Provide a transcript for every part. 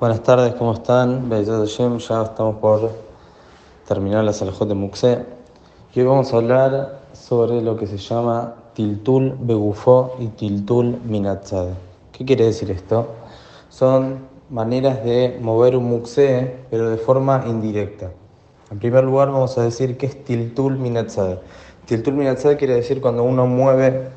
Buenas tardes, ¿cómo están? ya estamos por terminar la Salahot de Muxé. Y hoy vamos a hablar sobre lo que se llama Tiltul Begufó y Tiltul Minatzade. ¿Qué quiere decir esto? Son maneras de mover un Muxé, pero de forma indirecta. En primer lugar, vamos a decir que es Tiltul Minatzade. Tiltul Minatzade quiere decir cuando uno mueve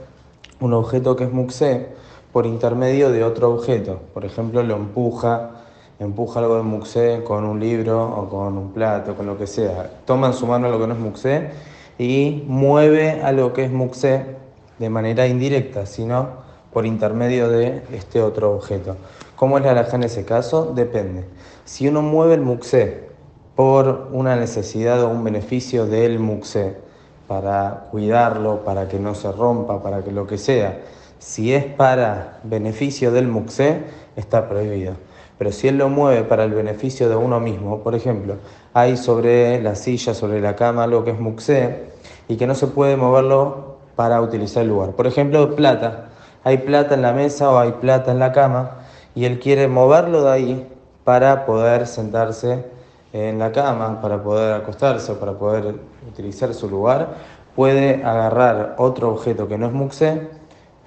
un objeto que es Muxé por intermedio de otro objeto. Por ejemplo, lo empuja empuja algo de muxé con un libro o con un plato, con lo que sea. Toma en su mano lo que no es muxé y mueve a lo que es muxé de manera indirecta, sino por intermedio de este otro objeto. ¿Cómo es la alhaja en ese caso? Depende. Si uno mueve el muxé por una necesidad o un beneficio del muxé, para cuidarlo, para que no se rompa, para que lo que sea, si es para beneficio del muxé, está prohibido. Pero si él lo mueve para el beneficio de uno mismo, por ejemplo, hay sobre la silla, sobre la cama, algo que es muxé y que no se puede moverlo para utilizar el lugar. Por ejemplo, plata. Hay plata en la mesa o hay plata en la cama y él quiere moverlo de ahí para poder sentarse en la cama, para poder acostarse, para poder utilizar su lugar, puede agarrar otro objeto que no es muxé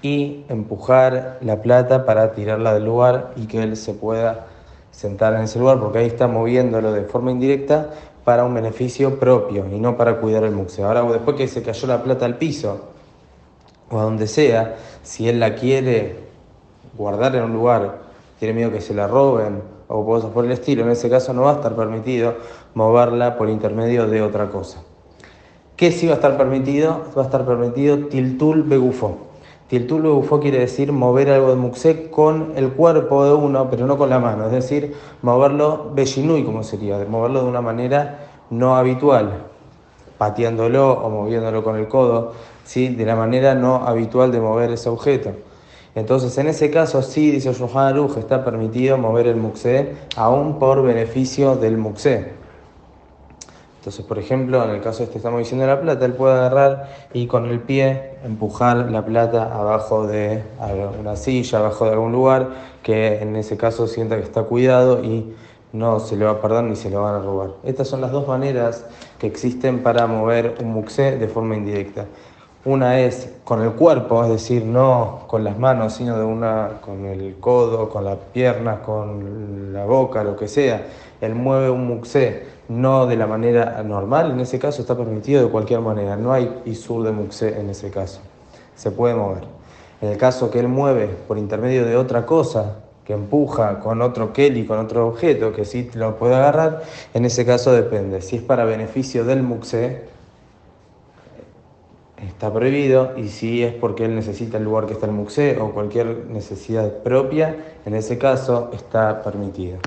y empujar la plata para tirarla del lugar y que él se pueda sentar en ese lugar, porque ahí está moviéndolo de forma indirecta para un beneficio propio y no para cuidar el museo. Ahora, después que se cayó la plata al piso o a donde sea, si él la quiere guardar en un lugar, tiene miedo que se la roben o cosas por el estilo, en ese caso no va a estar permitido moverla por intermedio de otra cosa. ¿Qué sí va a estar permitido? Va a estar permitido tiltul begufo Tiltul bufó quiere decir mover algo de muxé con el cuerpo de uno, pero no con la mano, es decir, moverlo bellinui, como sería, moverlo de una manera no habitual, pateándolo o moviéndolo con el codo, ¿sí? de la manera no habitual de mover ese objeto. Entonces, en ese caso, sí, dice Yohan Aruj, está permitido mover el muxé, aún por beneficio del muxé. Entonces, por ejemplo, en el caso este estamos diciendo la plata, él puede agarrar y con el pie empujar la plata abajo de una silla, abajo de algún lugar, que en ese caso sienta que está cuidado y no se le va a perder ni se le van a robar. Estas son las dos maneras que existen para mover un muxé de forma indirecta. Una es con el cuerpo, es decir, no con las manos, sino de una con el codo, con las piernas, con la boca, lo que sea. Él mueve un muxé, no de la manera normal, en ese caso está permitido de cualquier manera. No hay isur de muxé en ese caso. Se puede mover. En el caso que él mueve por intermedio de otra cosa, que empuja con otro Kelly, con otro objeto, que sí lo puede agarrar, en ese caso depende. Si es para beneficio del muxé, está prohibido y si es porque él necesita el lugar que está el museo o cualquier necesidad propia, en ese caso está permitido.